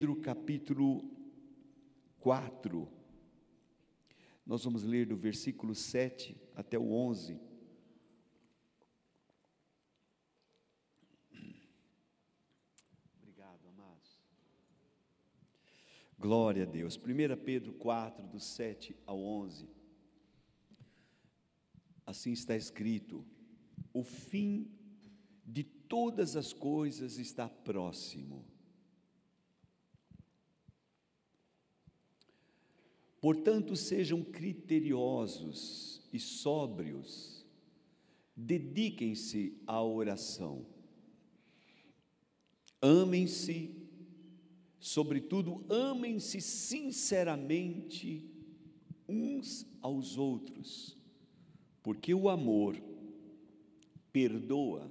Pedro capítulo 4. Nós vamos ler do versículo 7 até o 11. Obrigado, amados. Glória a Deus. 1 Pedro 4, do 7 ao 11. Assim está escrito: O fim de todas as coisas está próximo. Portanto, sejam criteriosos e sóbrios, dediquem-se à oração, amem-se, sobretudo, amem-se sinceramente uns aos outros, porque o amor perdoa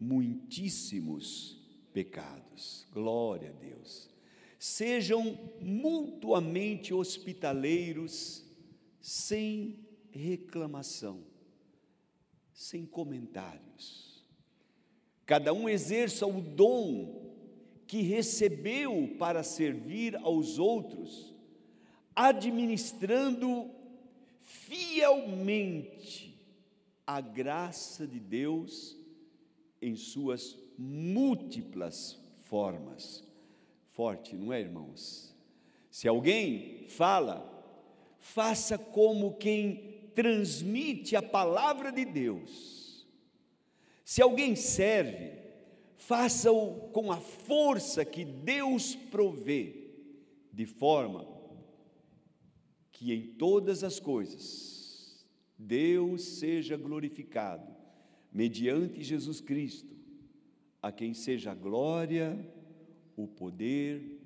muitíssimos pecados. Glória a Deus sejam mutuamente hospitaleiros, sem reclamação, sem comentários. Cada um exerça o dom que recebeu para servir aos outros, administrando fielmente a graça de Deus em suas múltiplas formas forte, não é, irmãos? Se alguém fala, faça como quem transmite a palavra de Deus. Se alguém serve, faça-o com a força que Deus provê, de forma que em todas as coisas Deus seja glorificado, mediante Jesus Cristo, a quem seja glória o poder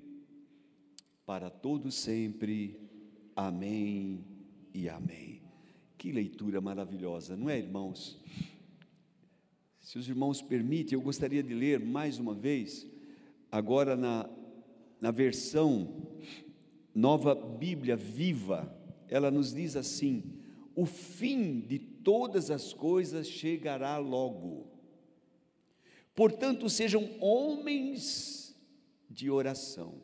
para todo sempre. Amém e amém. Que leitura maravilhosa, não é, irmãos? Se os irmãos permitem, eu gostaria de ler mais uma vez, agora na, na versão Nova Bíblia Viva, ela nos diz assim: o fim de todas as coisas chegará logo. Portanto, sejam homens de oração.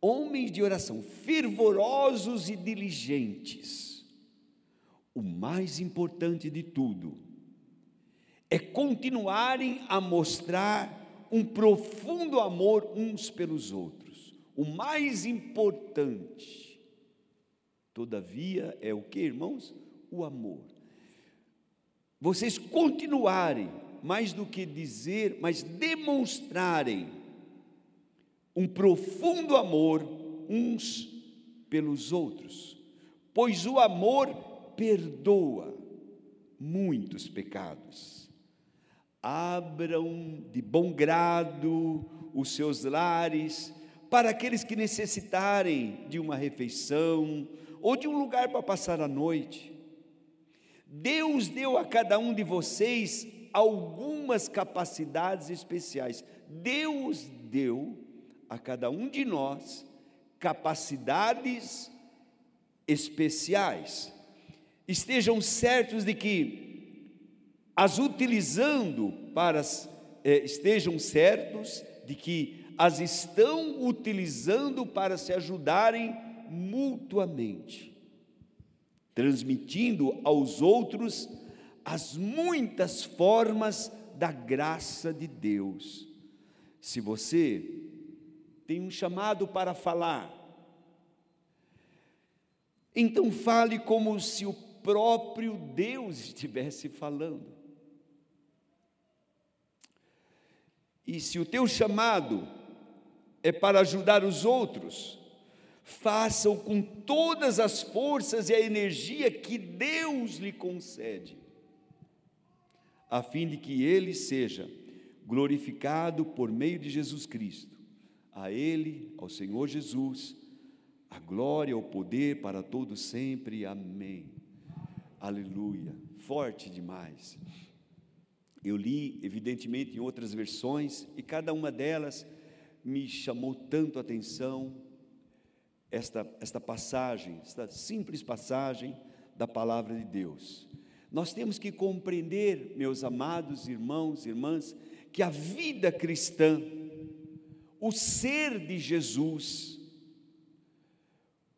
Homens de oração, fervorosos e diligentes. O mais importante de tudo é continuarem a mostrar um profundo amor uns pelos outros. O mais importante, todavia, é o que, irmãos? O amor. Vocês continuarem, mais do que dizer, mas demonstrarem um profundo amor uns pelos outros, pois o amor perdoa muitos pecados. Abram de bom grado os seus lares para aqueles que necessitarem de uma refeição ou de um lugar para passar a noite. Deus deu a cada um de vocês algumas capacidades especiais. Deus deu a cada um de nós capacidades especiais. Estejam certos de que as utilizando para eh, estejam certos de que as estão utilizando para se ajudarem mutuamente, transmitindo aos outros as muitas formas da graça de Deus. Se você tem um chamado para falar. Então fale como se o próprio Deus estivesse falando. E se o teu chamado é para ajudar os outros, faça-o com todas as forças e a energia que Deus lhe concede, a fim de que ele seja glorificado por meio de Jesus Cristo a Ele, ao Senhor Jesus, a glória, o poder para todos sempre. Amém. Aleluia. Forte demais. Eu li, evidentemente, em outras versões, e cada uma delas me chamou tanto a atenção, esta, esta passagem, esta simples passagem da palavra de Deus. Nós temos que compreender, meus amados irmãos e irmãs, que a vida cristã, o ser de Jesus,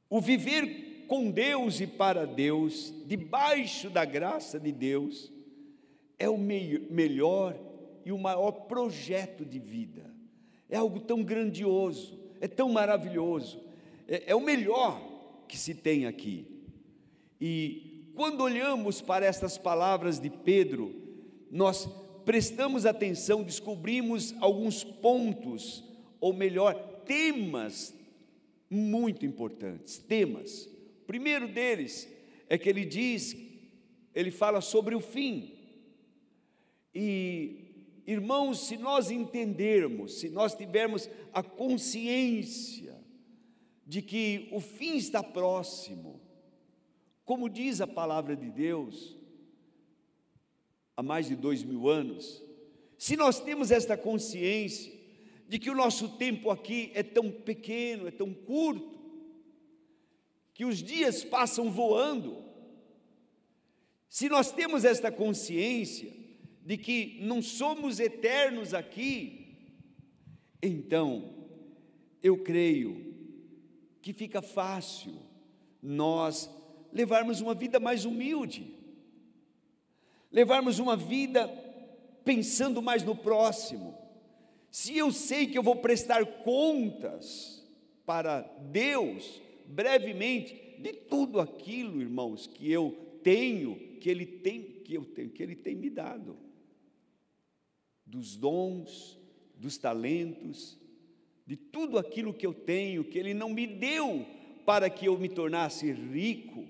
o viver com Deus e para Deus, debaixo da graça de Deus, é o melhor e o maior projeto de vida. É algo tão grandioso, é tão maravilhoso, é, é o melhor que se tem aqui. E quando olhamos para estas palavras de Pedro, nós prestamos atenção, descobrimos alguns pontos, ou melhor, temas muito importantes. Temas. O primeiro deles é que ele diz, ele fala sobre o fim. E, irmãos, se nós entendermos, se nós tivermos a consciência de que o fim está próximo, como diz a palavra de Deus, há mais de dois mil anos, se nós temos esta consciência de que o nosso tempo aqui é tão pequeno, é tão curto, que os dias passam voando, se nós temos esta consciência de que não somos eternos aqui, então eu creio que fica fácil nós levarmos uma vida mais humilde levarmos uma vida pensando mais no próximo. Se eu sei que eu vou prestar contas para Deus brevemente de tudo aquilo, irmãos, que eu tenho, que ele tem, que eu tenho, que ele tem me dado. Dos dons, dos talentos, de tudo aquilo que eu tenho, que ele não me deu para que eu me tornasse rico,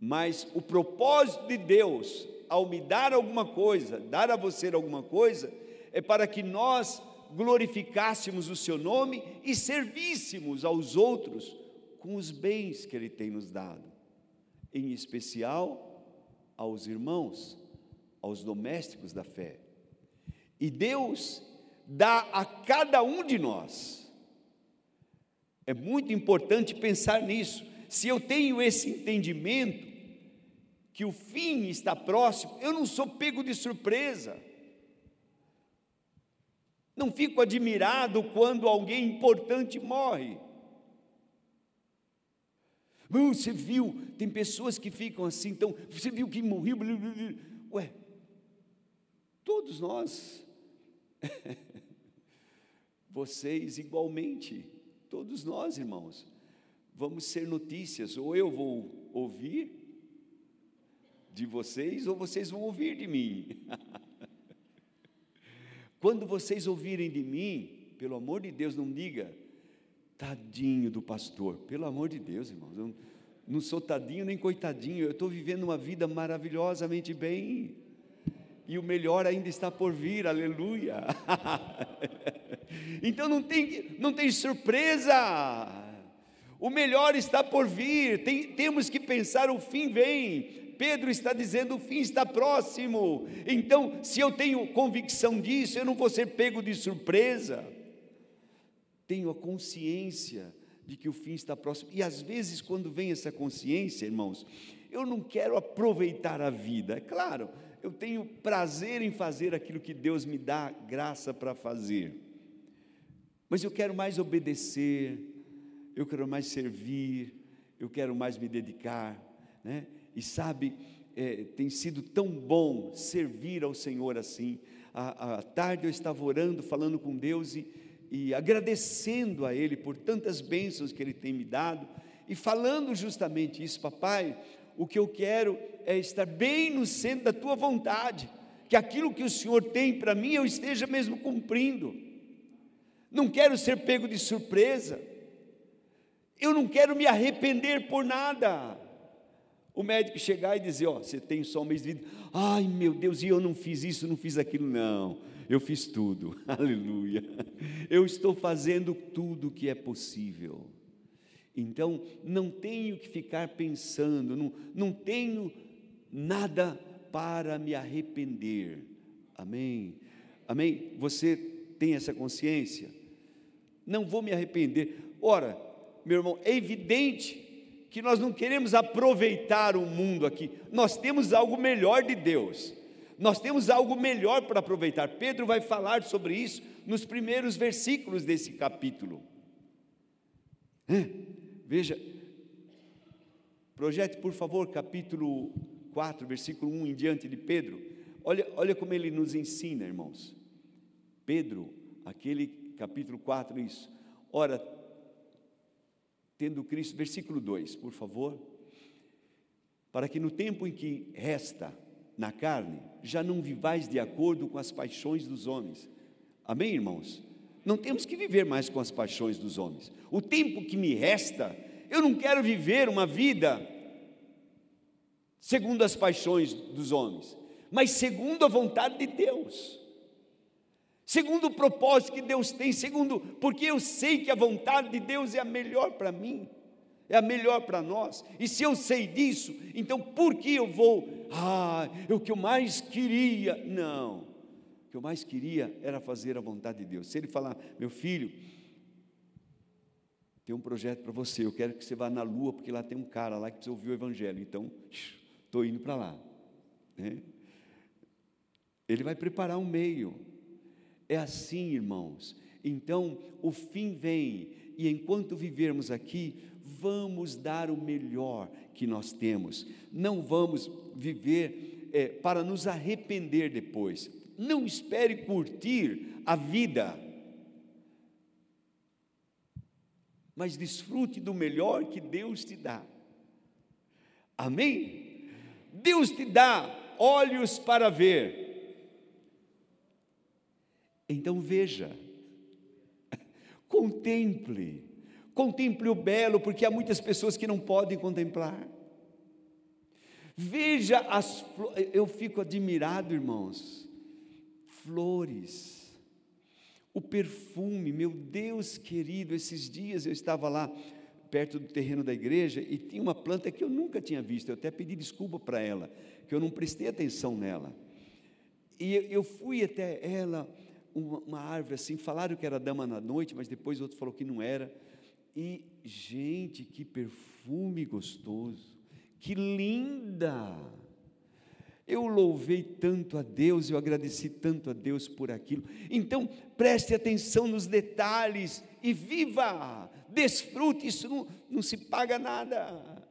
mas o propósito de Deus, ao me dar alguma coisa, dar a você alguma coisa, é para que nós glorificássemos o seu nome e servíssemos aos outros com os bens que ele tem nos dado, em especial aos irmãos, aos domésticos da fé. E Deus dá a cada um de nós. É muito importante pensar nisso. Se eu tenho esse entendimento, que o fim está próximo, eu não sou pego de surpresa. Não fico admirado quando alguém importante morre. Você viu, tem pessoas que ficam assim, então, você viu que morreu, ué, todos nós, vocês igualmente, todos nós, irmãos, vamos ser notícias, ou eu vou ouvir, de vocês ou vocês vão ouvir de mim. Quando vocês ouvirem de mim, pelo amor de Deus, não diga, tadinho do pastor, pelo amor de Deus, irmãos, eu não sou tadinho nem coitadinho, eu estou vivendo uma vida maravilhosamente bem, e o melhor ainda está por vir, aleluia. então não tem, não tem surpresa, o melhor está por vir, tem, temos que pensar: o fim vem, Pedro está dizendo: o fim está próximo. Então, se eu tenho convicção disso, eu não vou ser pego de surpresa. Tenho a consciência de que o fim está próximo. E às vezes, quando vem essa consciência, irmãos, eu não quero aproveitar a vida. É claro, eu tenho prazer em fazer aquilo que Deus me dá graça para fazer. Mas eu quero mais obedecer, eu quero mais servir, eu quero mais me dedicar, né? E sabe, é, tem sido tão bom servir ao Senhor assim. À, tarde eu estava orando, falando com Deus e, e agradecendo a Ele por tantas bênçãos que Ele tem me dado e falando justamente isso, papai. O que eu quero é estar bem no centro da tua vontade, que aquilo que o Senhor tem para mim eu esteja mesmo cumprindo. Não quero ser pego de surpresa, eu não quero me arrepender por nada o médico chegar e dizer: Ó, você tem só um mês de vida. Ai meu Deus, e eu não fiz isso, não fiz aquilo. Não, eu fiz tudo. Aleluia. Eu estou fazendo tudo o que é possível. Então, não tenho que ficar pensando, não, não tenho nada para me arrepender. Amém? Amém? Você tem essa consciência? Não vou me arrepender. Ora, meu irmão, é evidente que nós não queremos aproveitar o mundo aqui, nós temos algo melhor de Deus. Nós temos algo melhor para aproveitar. Pedro vai falar sobre isso nos primeiros versículos desse capítulo. Veja, projete por favor capítulo 4, versículo 1 em diante de Pedro. Olha, olha como ele nos ensina, irmãos. Pedro, aquele capítulo 4, isso. Ora, tendo Cristo, versículo 2, por favor. Para que no tempo em que resta na carne, já não vivais de acordo com as paixões dos homens. Amém, irmãos? Não temos que viver mais com as paixões dos homens. O tempo que me resta, eu não quero viver uma vida segundo as paixões dos homens, mas segundo a vontade de Deus. Segundo o propósito que Deus tem, segundo, porque eu sei que a vontade de Deus é a melhor para mim é a melhor para nós. E se eu sei disso, então por que eu vou? Ah, é o que eu mais queria. Não. O que eu mais queria era fazer a vontade de Deus. Se ele falar, meu filho, tem um projeto para você, eu quero que você vá na lua, porque lá tem um cara lá que precisa ouvir o evangelho. Então, estou indo para lá. Né? Ele vai preparar um meio. É assim, irmãos. Então, o fim vem, e enquanto vivermos aqui, vamos dar o melhor que nós temos, não vamos viver é, para nos arrepender depois. Não espere curtir a vida, mas desfrute do melhor que Deus te dá. Amém? Deus te dá olhos para ver. Então veja, contemple, Contemple o belo, porque há muitas pessoas que não podem contemplar. Veja as eu fico admirado, irmãos. Flores. O perfume, meu Deus querido, esses dias eu estava lá perto do terreno da igreja e tinha uma planta que eu nunca tinha visto. Eu até pedi desculpa para ela, que eu não prestei atenção nela. E eu fui até ela, uma, uma árvore assim, falaram que era dama na noite, mas depois outro falou que não era. E, gente, que perfume gostoso, que linda! Eu louvei tanto a Deus, eu agradeci tanto a Deus por aquilo. Então, preste atenção nos detalhes e viva, desfrute, isso não, não se paga nada.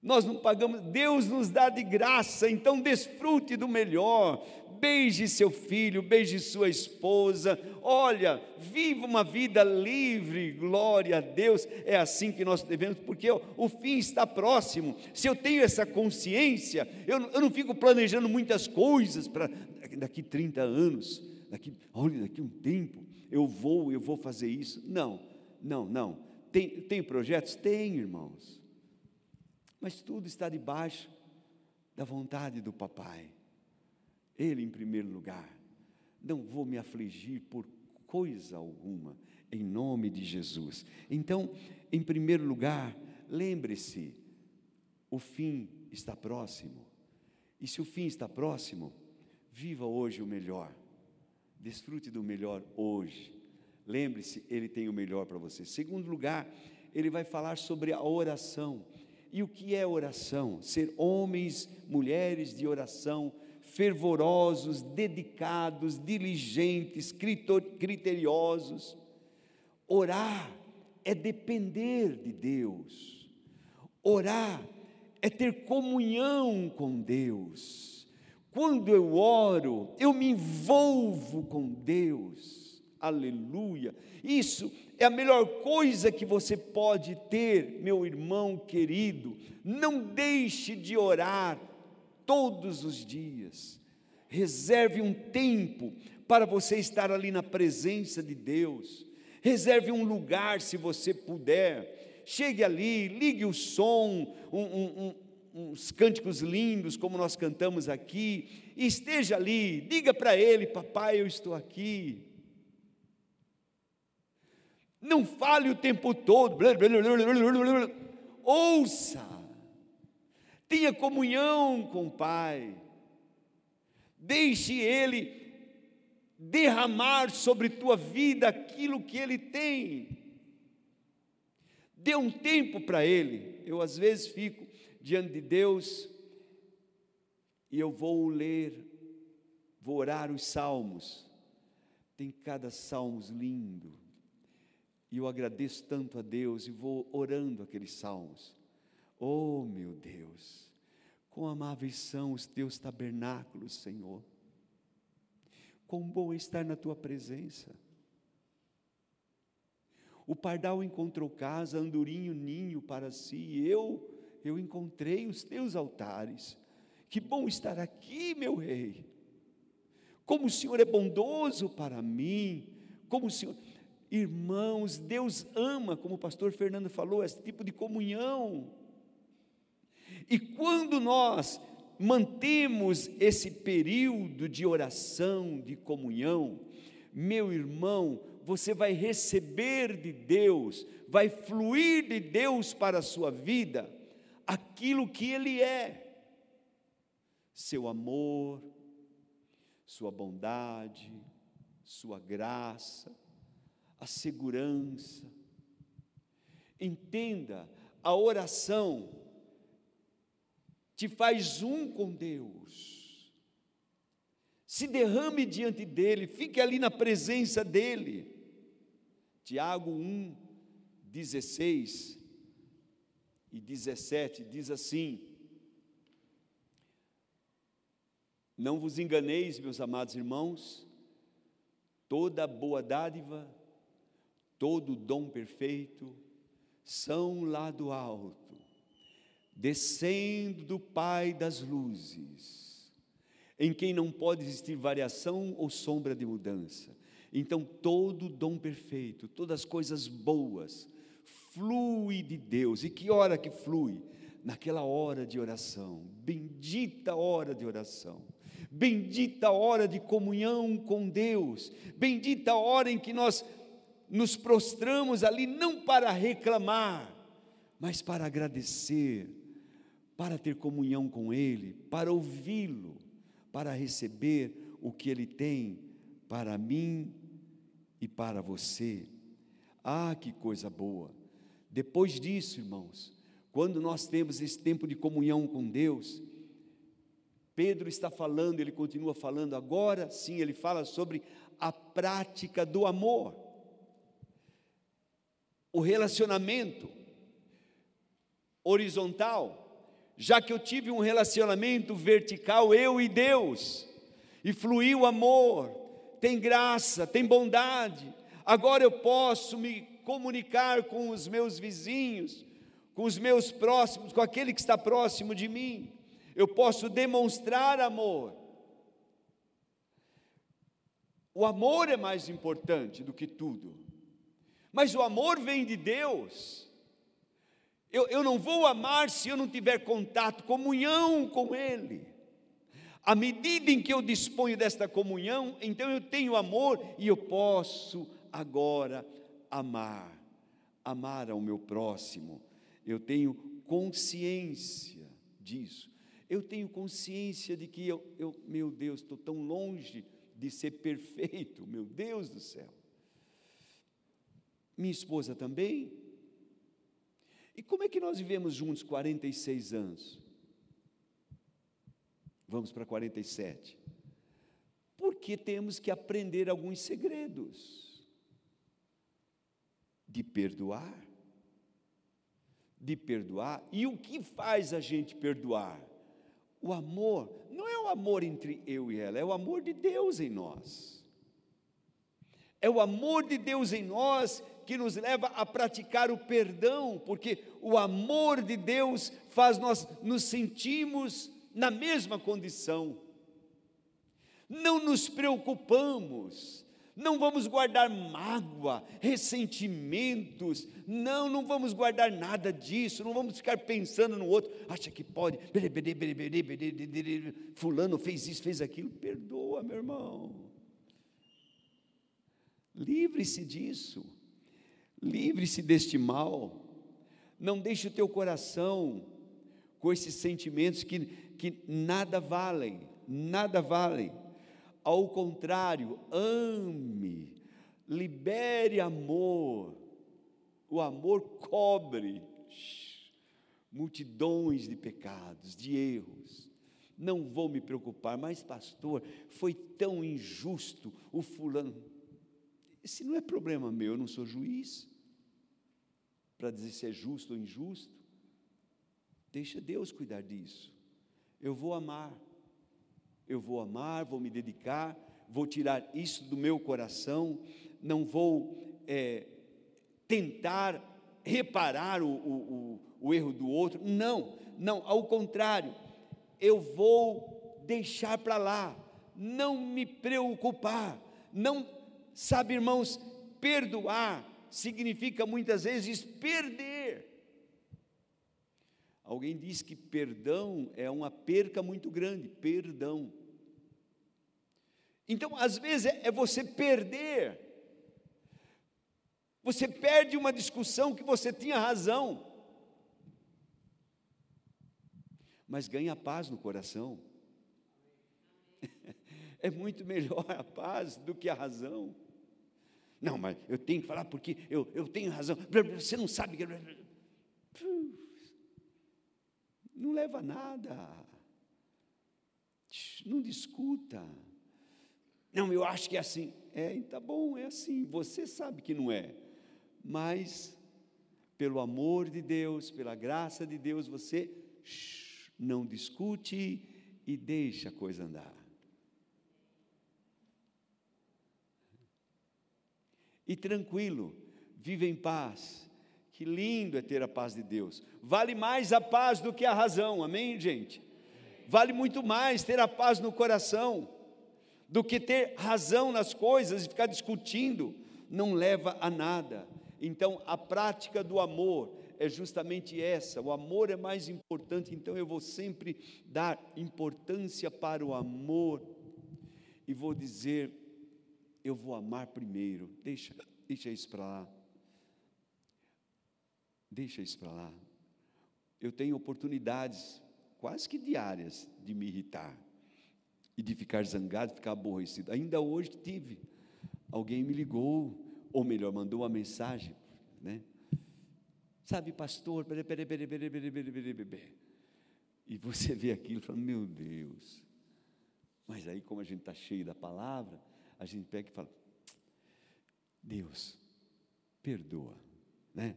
Nós não pagamos, Deus nos dá de graça, então desfrute do melhor. Beije seu filho, beije sua esposa. Olha, viva uma vida livre, glória a Deus. É assim que nós devemos, porque o, fim está próximo. Se eu tenho essa consciência, eu, eu não fico planejando muitas coisas para daqui 30 anos, daqui, olha, daqui um tempo, eu vou, eu vou fazer isso. Não, não, não. Tem, tem projetos? Tem, irmãos mas tudo está debaixo da vontade do Papai. Ele em primeiro lugar. Não vou me afligir por coisa alguma, em nome de Jesus. Então, em primeiro lugar, lembre-se, o fim está próximo. E se o fim está próximo, viva hoje o melhor. Desfrute do melhor hoje. Lembre-se, ele tem o melhor para você. Segundo lugar, ele vai falar sobre a oração. E o que é oração? Ser homens, mulheres de oração, fervorosos, dedicados, diligentes, criteriosos. Orar é depender de Deus. Orar é ter comunhão com Deus. Quando eu oro, eu me envolvo com Deus. Aleluia. Isso é a melhor coisa que você pode ter, meu irmão querido. Não deixe de orar todos os dias. Reserve um tempo para você estar ali na presença de Deus. Reserve um lugar se você puder. Chegue ali, ligue o som, um, um, um, uns cânticos lindos, como nós cantamos aqui. esteja ali, diga para Ele: Papai, eu estou aqui. Não fale o tempo todo. Ouça. Tenha comunhão com o Pai. Deixe Ele derramar sobre tua vida aquilo que Ele tem. Dê um tempo para Ele. Eu às vezes fico diante de Deus e eu vou ler, vou orar os salmos. Tem cada salmo lindo. E eu agradeço tanto a Deus e vou orando aqueles salmos. Oh, meu Deus, quão amáveis são os teus tabernáculos, Senhor. Quão bom é estar na tua presença. O pardal encontrou casa, andorinho ninho para si, eu eu encontrei os teus altares. Que bom estar aqui, meu rei. Como o Senhor é bondoso para mim, como o Senhor Irmãos, Deus ama, como o pastor Fernando falou, esse tipo de comunhão. E quando nós mantemos esse período de oração, de comunhão, meu irmão, você vai receber de Deus, vai fluir de Deus para a sua vida aquilo que Ele é: seu amor, sua bondade, sua graça, a segurança. Entenda, a oração te faz um com Deus. Se derrame diante dele, fique ali na presença dele. Tiago 1, 16 e 17 diz assim: Não vos enganeis, meus amados irmãos, toda boa dádiva todo dom perfeito, são lá do alto, descendo do Pai das luzes, em quem não pode existir variação ou sombra de mudança. Então, todo dom perfeito, todas as coisas boas, flui de Deus. E que hora que flui? Naquela hora de oração, bendita hora de oração. Bendita hora de comunhão com Deus, bendita hora em que nós nos prostramos ali não para reclamar, mas para agradecer, para ter comunhão com Ele, para ouvi-lo, para receber o que Ele tem para mim e para você. Ah, que coisa boa! Depois disso, irmãos, quando nós temos esse tempo de comunhão com Deus, Pedro está falando, ele continua falando agora, sim, ele fala sobre a prática do amor o relacionamento horizontal, já que eu tive um relacionamento vertical, eu e Deus, e fluiu amor, tem graça, tem bondade. Agora eu posso me comunicar com os meus vizinhos, com os meus próximos, com aquele que está próximo de mim. Eu posso demonstrar amor. O amor é mais importante do que tudo. Mas o amor vem de Deus. Eu, eu não vou amar se eu não tiver contato, comunhão com Ele. À medida em que eu disponho desta comunhão, então eu tenho amor e eu posso agora amar, amar ao meu próximo. Eu tenho consciência disso. Eu tenho consciência de que eu, eu meu Deus, estou tão longe de ser perfeito, meu Deus do céu minha esposa também. E como é que nós vivemos juntos 46 anos? Vamos para 47. Porque temos que aprender alguns segredos de perdoar. De perdoar. E o que faz a gente perdoar? O amor não é o amor entre eu e ela, é o amor de Deus em nós. É o amor de Deus em nós que nos leva a praticar o perdão, porque o amor de Deus faz nós nos sentimos na mesma condição. Não nos preocupamos, não vamos guardar mágoa, ressentimentos, não, não vamos guardar nada disso, não vamos ficar pensando no outro, acha que pode, fulano fez isso, fez aquilo, perdoa, meu irmão. Livre-se disso. Livre-se deste mal. Não deixe o teu coração com esses sentimentos que, que nada valem, nada valem. Ao contrário, ame, libere amor. O amor cobre multidões de pecados, de erros. não vou me preocupar, mas pastor, foi tão injusto o fulano. Esse não é problema meu, eu não sou juiz para dizer se é justo ou injusto. Deixa Deus cuidar disso. Eu vou amar, eu vou amar, vou me dedicar, vou tirar isso do meu coração, não vou é, tentar reparar o, o, o, o erro do outro. Não, não, ao contrário, eu vou deixar para lá, não me preocupar, não, sabe, irmãos, perdoar significa muitas vezes perder. Alguém diz que perdão é uma perca muito grande, perdão. Então, às vezes, é, você perder. Você perde uma discussão que você tinha razão, mas ganha paz no coração. É muito melhor a paz do que a razão. Não, mas eu tenho que falar porque eu, eu tenho razão. Você não sabe que. Não leva a nada. Não discuta. Não, eu acho que é assim. É, tá bom, é assim. Você sabe que não é. Mas, pelo amor de Deus, pela graça de Deus, você não discute e deixa a coisa andar. E tranquilo, vive em paz. Que lindo é ter a paz de Deus. Vale mais a paz do que a razão, amém, gente? Vale muito mais ter a paz no coração do que ter razão nas coisas e ficar discutindo, não leva a nada. Então, a prática do amor é justamente essa. O amor é mais importante, então eu vou sempre dar importância para o amor e vou dizer: eu vou amar primeiro. Deixa, deixa isso para lá. Deixa isso para lá. Eu tenho oportunidades quase que diárias de me irritar e de ficar zangado, ficar aborrecido. Ainda hoje tive. Alguém me ligou, ou melhor, mandou uma mensagem, né? Sabe, pastor, peraí, peraí, peraí, peraí, peraí, peraí, peraí. E você vê aquilo e fala, meu Deus. Mas aí, como a gente está cheio da palavra, a gente pega e fala, Deus, perdoa, né?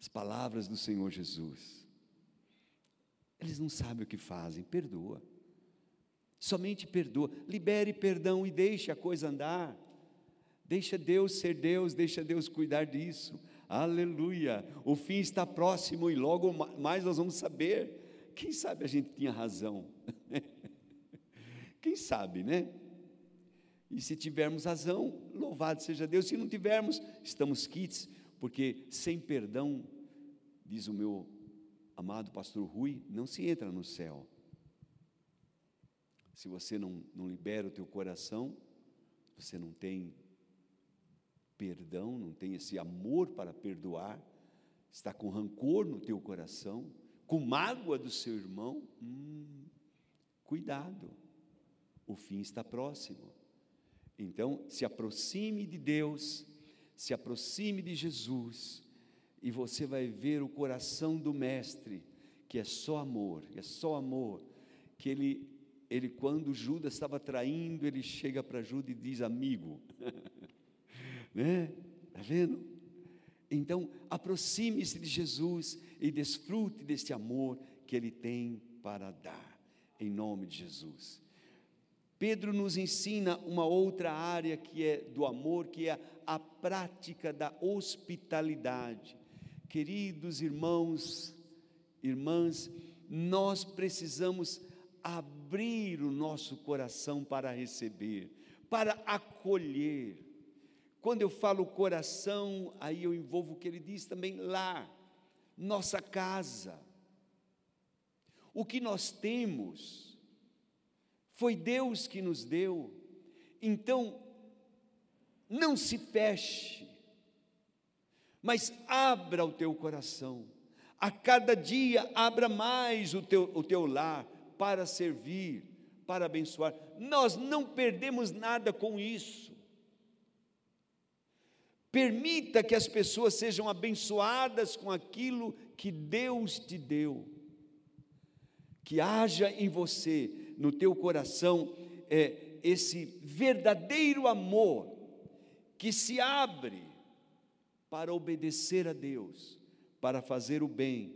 As palavras do Senhor Jesus. Eles não sabem o que fazem, perdoa. Somente perdoa, libere perdão e deixe a coisa andar. Deixa Deus ser Deus, deixa Deus cuidar disso. Aleluia. O fim está próximo e logo mais nós vamos saber. Quem sabe a gente tinha razão? Quem sabe, né? E se tivermos razão, louvado seja Deus. Se não tivermos, estamos quites, porque sem perdão, diz o meu amado pastor Rui, não se entra no céu se você não, não libera o teu coração, você não tem perdão, não tem esse amor para perdoar, está com rancor no teu coração, com mágoa do seu irmão, hum, cuidado, o fim está próximo. Então, se aproxime de Deus, se aproxime de Jesus, e você vai ver o coração do Mestre, que é só amor, é só amor, que ele ele quando Judas estava traindo, ele chega para Judas e diz: "Amigo". né? Tá vendo? Então, aproxime-se de Jesus e desfrute deste amor que ele tem para dar, em nome de Jesus. Pedro nos ensina uma outra área que é do amor, que é a prática da hospitalidade. Queridos irmãos, irmãs, nós precisamos abrir o nosso coração para receber, para acolher. Quando eu falo coração, aí eu envolvo o que ele diz também lá, nossa casa. O que nós temos foi Deus que nos deu. Então, não se feche, mas abra o teu coração. A cada dia abra mais o teu, o teu lar, para servir, para abençoar. Nós não perdemos nada com isso. Permita que as pessoas sejam abençoadas com aquilo que Deus te deu. que haja em você, no teu coração, é, esse verdadeiro amor que se abre para obedecer a Deus, para fazer o bem,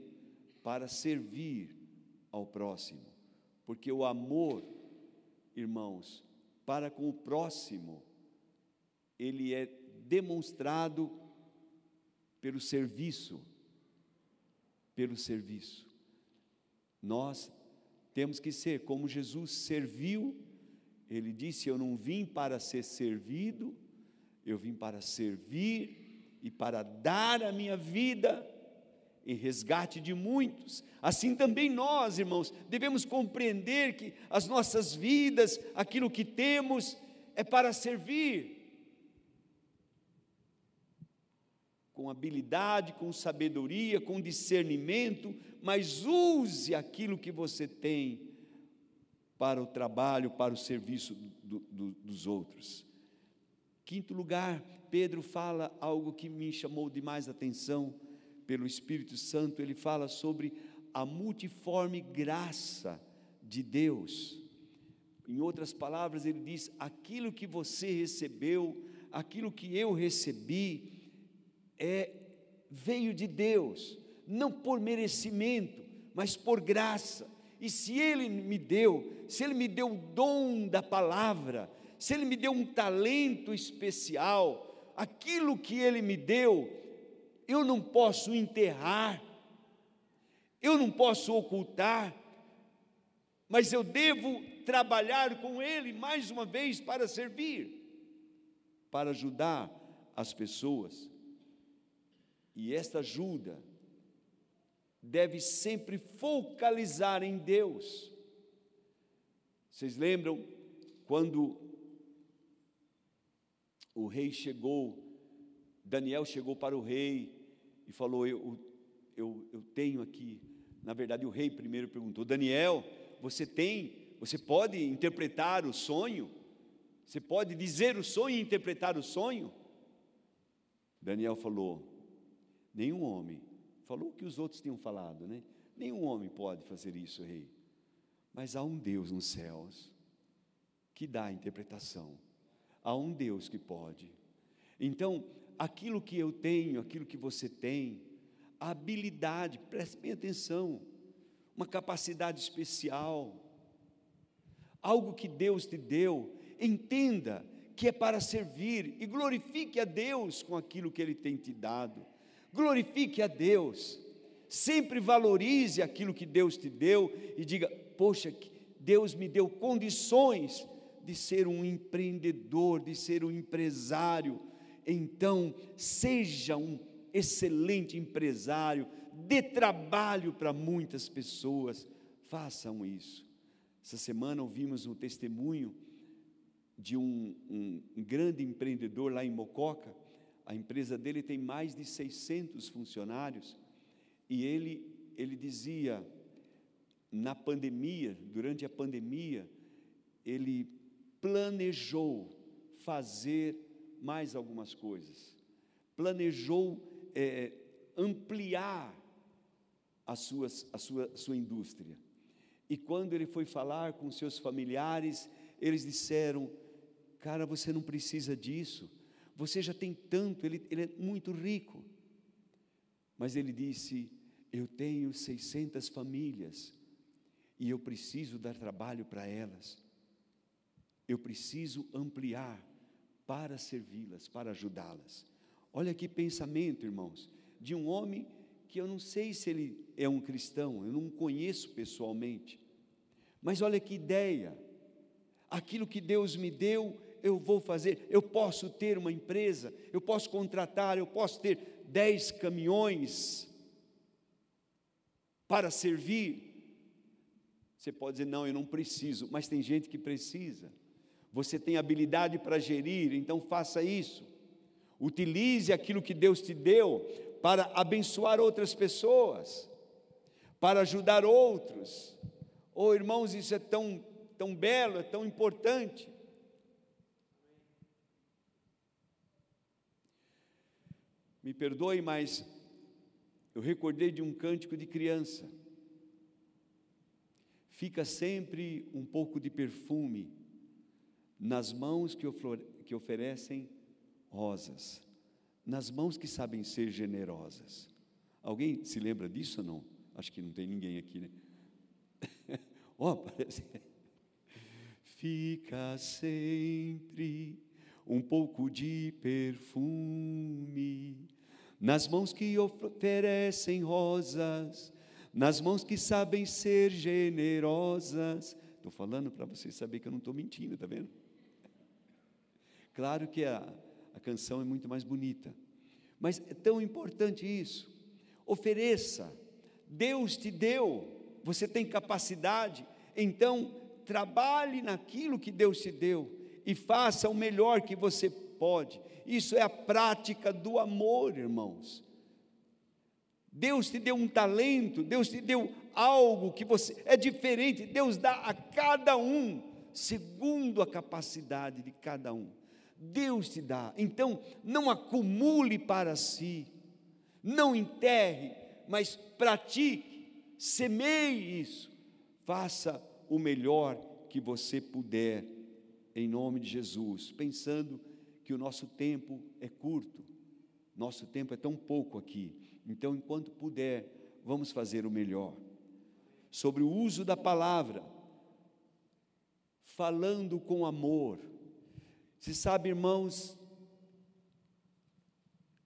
para servir ao próximo, porque o amor, irmãos, para com o próximo, ele é demonstrado pelo serviço, pelo serviço. Nós temos que ser como Jesus serviu, ele disse: Eu não vim para ser servido, eu vim para servir e para dar a minha vida em resgate de muitos. Assim também nós, irmãos, devemos compreender que as nossas vidas, aquilo que temos, é para servir. Com habilidade, com sabedoria, com discernimento, mas use aquilo que você tem para o trabalho, para o serviço do, do, dos outros. Quinto lugar, Pedro fala algo que me chamou demais a atenção pelo Espírito Santo, ele fala sobre a multiforme graça de Deus. Em outras palavras, ele diz: aquilo que você recebeu, aquilo que eu recebi, é veio de Deus, não por merecimento, mas por graça. E se Ele me deu, se Ele me deu o dom da palavra, se Ele me deu um talento especial, aquilo que Ele me deu, eu não posso enterrar, eu não posso ocultar, mas eu devo trabalhar com Ele mais uma vez para servir, para ajudar as pessoas. E esta ajuda deve sempre focalizar em Deus. Vocês lembram quando o rei chegou, Daniel chegou para o rei e falou: Eu, eu, eu tenho aqui. Na verdade, o rei primeiro perguntou: Daniel, você tem, você pode interpretar o sonho? Você pode dizer o sonho e interpretar o sonho? Daniel falou: Nenhum homem, falou o que os outros tinham falado, né? Nenhum homem pode fazer isso, rei. Mas há um Deus nos céus que dá a interpretação. Há um Deus que pode. Então, aquilo que eu tenho, aquilo que você tem, a habilidade, preste bem atenção, uma capacidade especial, algo que Deus te deu, entenda que é para servir e glorifique a Deus com aquilo que Ele tem te dado, glorifique a Deus, sempre valorize aquilo que Deus te deu e diga: Poxa, Deus me deu condições de ser um empreendedor, de ser um empresário. Então, seja um excelente empresário, dê trabalho para muitas pessoas, façam isso. Essa semana ouvimos um testemunho de um, um, grande empreendedor lá em Mococa, a empresa dele tem mais de 600 funcionários, e ele, ele dizia, na pandemia, durante a pandemia, ele planejou fazer mais algumas coisas, planejou é, ampliar as suas, a sua, sua indústria. E quando ele foi falar com seus familiares, eles disseram: Cara, você não precisa disso, você já tem tanto, ele, ele é muito rico. Mas ele disse: Eu tenho 600 famílias e eu preciso dar trabalho para elas eu preciso ampliar para servi-las, para ajudá-las. Olha que pensamento, irmãos, de um homem que eu não sei se ele é um cristão, eu não conheço pessoalmente, mas olha que ideia, aquilo que Deus me deu, eu vou fazer, eu posso ter uma empresa, eu posso contratar, eu posso ter dez caminhões para servir. Você pode dizer, não, eu não preciso, mas tem gente que precisa. Você tem habilidade para gerir, então faça isso. Utilize aquilo que Deus te deu para abençoar outras pessoas, para ajudar outros. Oh, irmãos, isso é tão, tão belo, é tão importante. Me perdoe, mas eu recordei de um cântico de criança. fica sempre um pouco de perfume nas mãos que, que oferecem rosas, nas mãos que sabem ser generosas. Alguém se lembra disso ou não? Acho que não tem ninguém aqui, né? Ó, oh, parece. Fica sempre um pouco de perfume nas mãos que oferecem rosas, nas mãos que sabem ser generosas. Estou falando para vocês saberem que eu não estou mentindo, está vendo? Claro que a, a canção é muito mais bonita, mas é tão importante isso. Ofereça, Deus te deu, você tem capacidade, então trabalhe naquilo que Deus te deu e faça o melhor que você pode. Isso é a prática do amor, irmãos. Deus te deu um talento, Deus te deu algo que você é diferente. Deus dá a cada um segundo a capacidade de cada um. Deus te dá. Então, não acumule para si, não enterre, mas pratique, semeie isso. Faça o melhor que você puder, em nome de Jesus, pensando que o nosso tempo é curto, nosso tempo é tão pouco aqui, então, enquanto puder, vamos fazer o melhor. Sobre o uso da palavra, falando com amor. Se sabe, irmãos,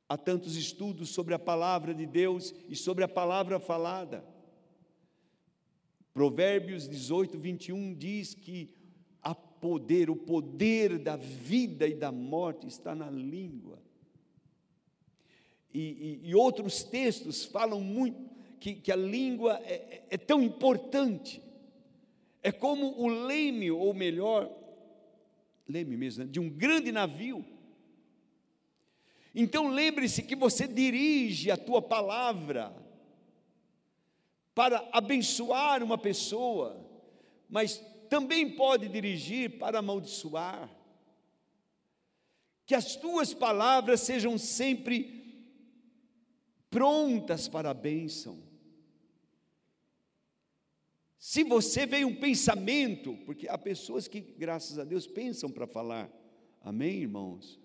há tantos estudos sobre a palavra de Deus e sobre a palavra falada. Provérbios 18, 21 diz que poder, o poder da vida e da morte está na língua. E, e, e outros textos falam muito que, que a língua é, é, é tão importante. É como o leme, ou melhor, leme mesmo, né, de um grande navio. Então lembre-se que você dirige a tua palavra para abençoar uma pessoa, mas também pode dirigir para amaldiçoar. Que as tuas palavras sejam sempre prontas para a bênção. Se você veio um pensamento, porque há pessoas que, graças a Deus, pensam para falar, amém, irmãos?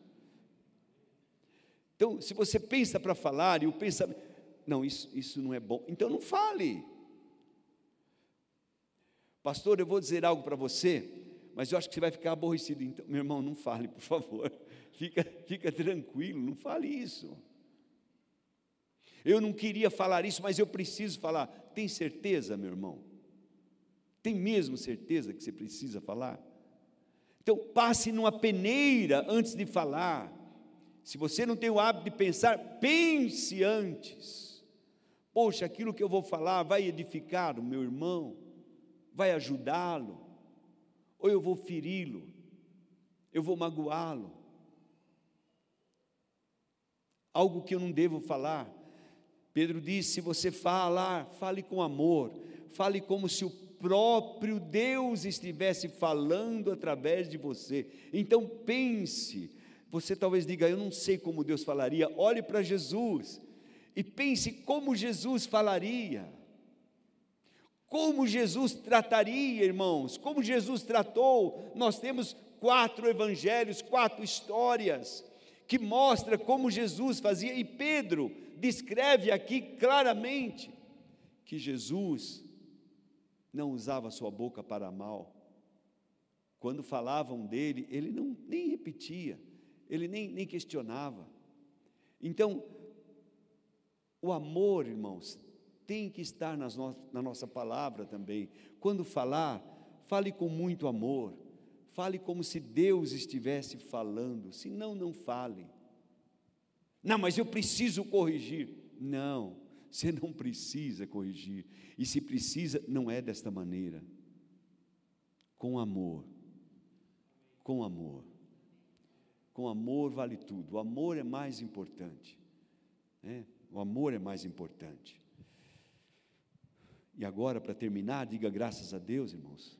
Então, se você pensa para falar e o pensamento, não, isso, isso não é bom. Então não fale. Pastor, eu vou dizer algo para você, mas eu acho que você vai ficar aborrecido. Então, meu irmão, não fale, por favor. Fica, fica tranquilo, não fale isso. Eu não queria falar isso, mas eu preciso falar. Tem certeza, meu irmão? Tem mesmo certeza que você precisa falar? Então, passe numa peneira antes de falar. Se você não tem o hábito de pensar, pense antes. Poxa, aquilo que eu vou falar vai edificar o meu irmão, vai ajudá-lo, ou eu vou feri-lo, eu vou magoá-lo. Algo que eu não devo falar. Pedro disse: se você falar, fale com amor, fale como se o próprio Deus estivesse falando através de você. Então pense, você talvez diga, eu não sei como Deus falaria. Olhe para Jesus e pense como Jesus falaria. Como Jesus trataria, irmãos? Como Jesus tratou? Nós temos quatro evangelhos, quatro histórias que mostra como Jesus fazia e Pedro descreve aqui claramente que Jesus não usava sua boca para mal. Quando falavam dele, ele não nem repetia ele nem, nem questionava. Então, o amor, irmãos, tem que estar nas no, na nossa palavra também. Quando falar, fale com muito amor, fale como se Deus estivesse falando, senão, não fale. Não, mas eu preciso corrigir. Não, você não precisa corrigir. E se precisa, não é desta maneira. Com amor. Com amor. Com amor vale tudo. O amor é mais importante. Né? O amor é mais importante. E agora, para terminar, diga graças a Deus, irmãos.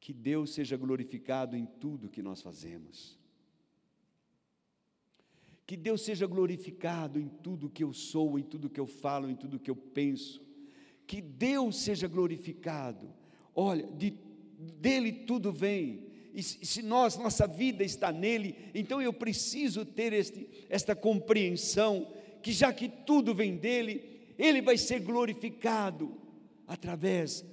Que Deus seja glorificado em tudo que nós fazemos. Que Deus seja glorificado em tudo que eu sou, em tudo que eu falo, em tudo que eu penso. que Deus seja glorificado. Olha, de, dele tudo vem. E se nós, nossa vida está nele, então eu preciso ter este, esta compreensão que já que tudo vem dele, ele vai ser glorificado através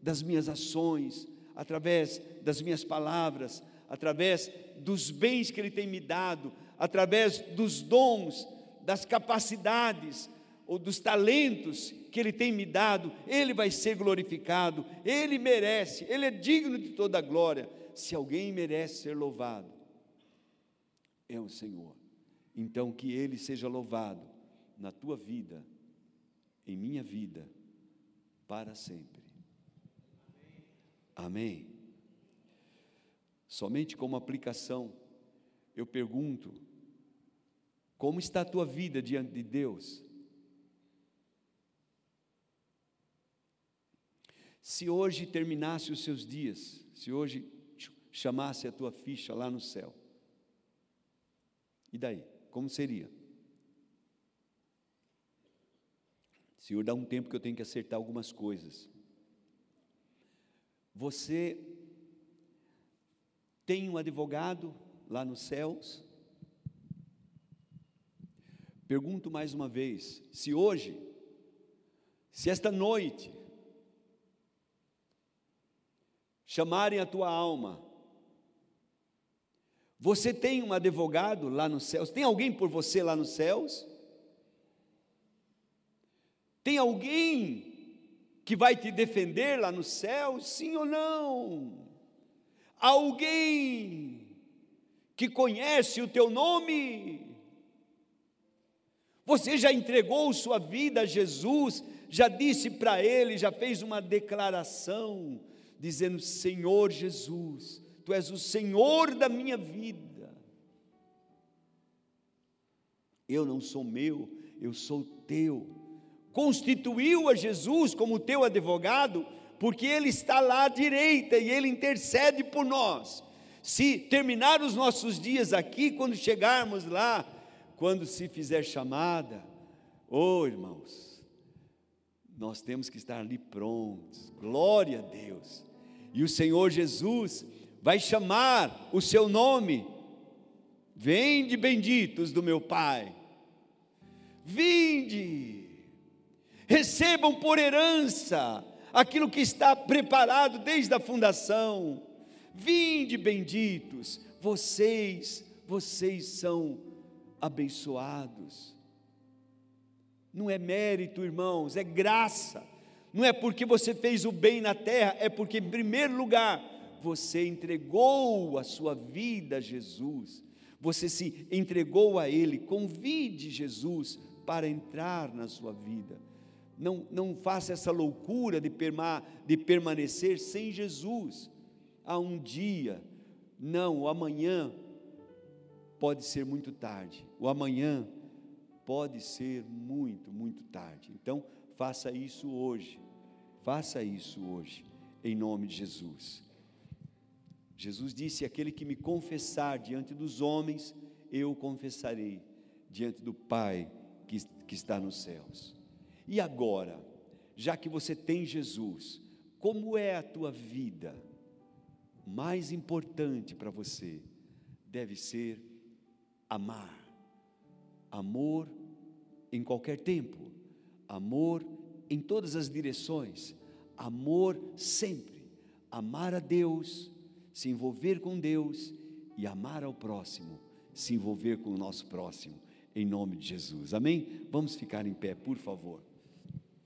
das minhas ações, através das minhas palavras, através dos bens que ele tem me dado, através dos dons, das capacidades ou dos talentos que Ele tem me dado, Ele vai ser glorificado, Ele merece, Ele é digno de toda a glória. Se alguém merece ser louvado, é o Senhor. Então, que Ele seja louvado na tua vida, em minha vida, para sempre. Amém. Somente como aplicação, eu pergunto: como está a tua vida diante de Deus? Se hoje terminasse os seus dias, se hoje chamasse a tua ficha lá no céu, e daí? Como seria? Senhor, dá um tempo que eu tenho que acertar algumas coisas. Você tem um advogado lá nos céus? Pergunto mais uma vez: se hoje, se esta noite, chamarem a tua alma. Você tem um advogado lá nos céus? Tem alguém por você lá nos céus? Tem alguém que vai te defender lá nos céus? Sim ou não? Alguém que conhece o teu nome? Você já entregou sua vida a Jesus? Já disse para Ele, já fez uma declaração? dizendo: Senhor Jesus, Tu és o Senhor da minha vida. Eu não sou meu, eu sou teu. Constituiu a Jesus como teu advogado, porque Ele está lá à direita e Ele intercede por nós. Se terminar os nossos dias aqui, quando chegarmos lá, quando se fizer chamada, oh irmãos, nós temos que estar ali prontos, glória a Deus. E o Senhor Jesus vai chamar o seu nome. Vinde benditos do meu Pai. Vinde. Recebam por herança aquilo que está preparado desde a fundação. Vinde benditos. Vocês, vocês são abençoados. Não é mérito, irmãos, é graça não é porque você fez o bem na terra, é porque, em primeiro lugar, você entregou a sua vida a Jesus, você se entregou a Ele. Convide Jesus para entrar na sua vida. Não, não faça essa loucura de, perma, de permanecer sem Jesus. Há um dia, não, o amanhã pode ser muito tarde. O amanhã pode ser muito, muito tarde. Então, faça isso hoje. Faça isso hoje, em nome de Jesus. Jesus disse: Aquele que me confessar diante dos homens, eu confessarei diante do Pai que, que está nos céus. E agora, já que você tem Jesus, como é a tua vida? Mais importante para você deve ser amar. Amor em qualquer tempo, amor em todas as direções, amor sempre, amar a Deus, se envolver com Deus e amar ao próximo, se envolver com o nosso próximo, em nome de Jesus. Amém? Vamos ficar em pé, por favor.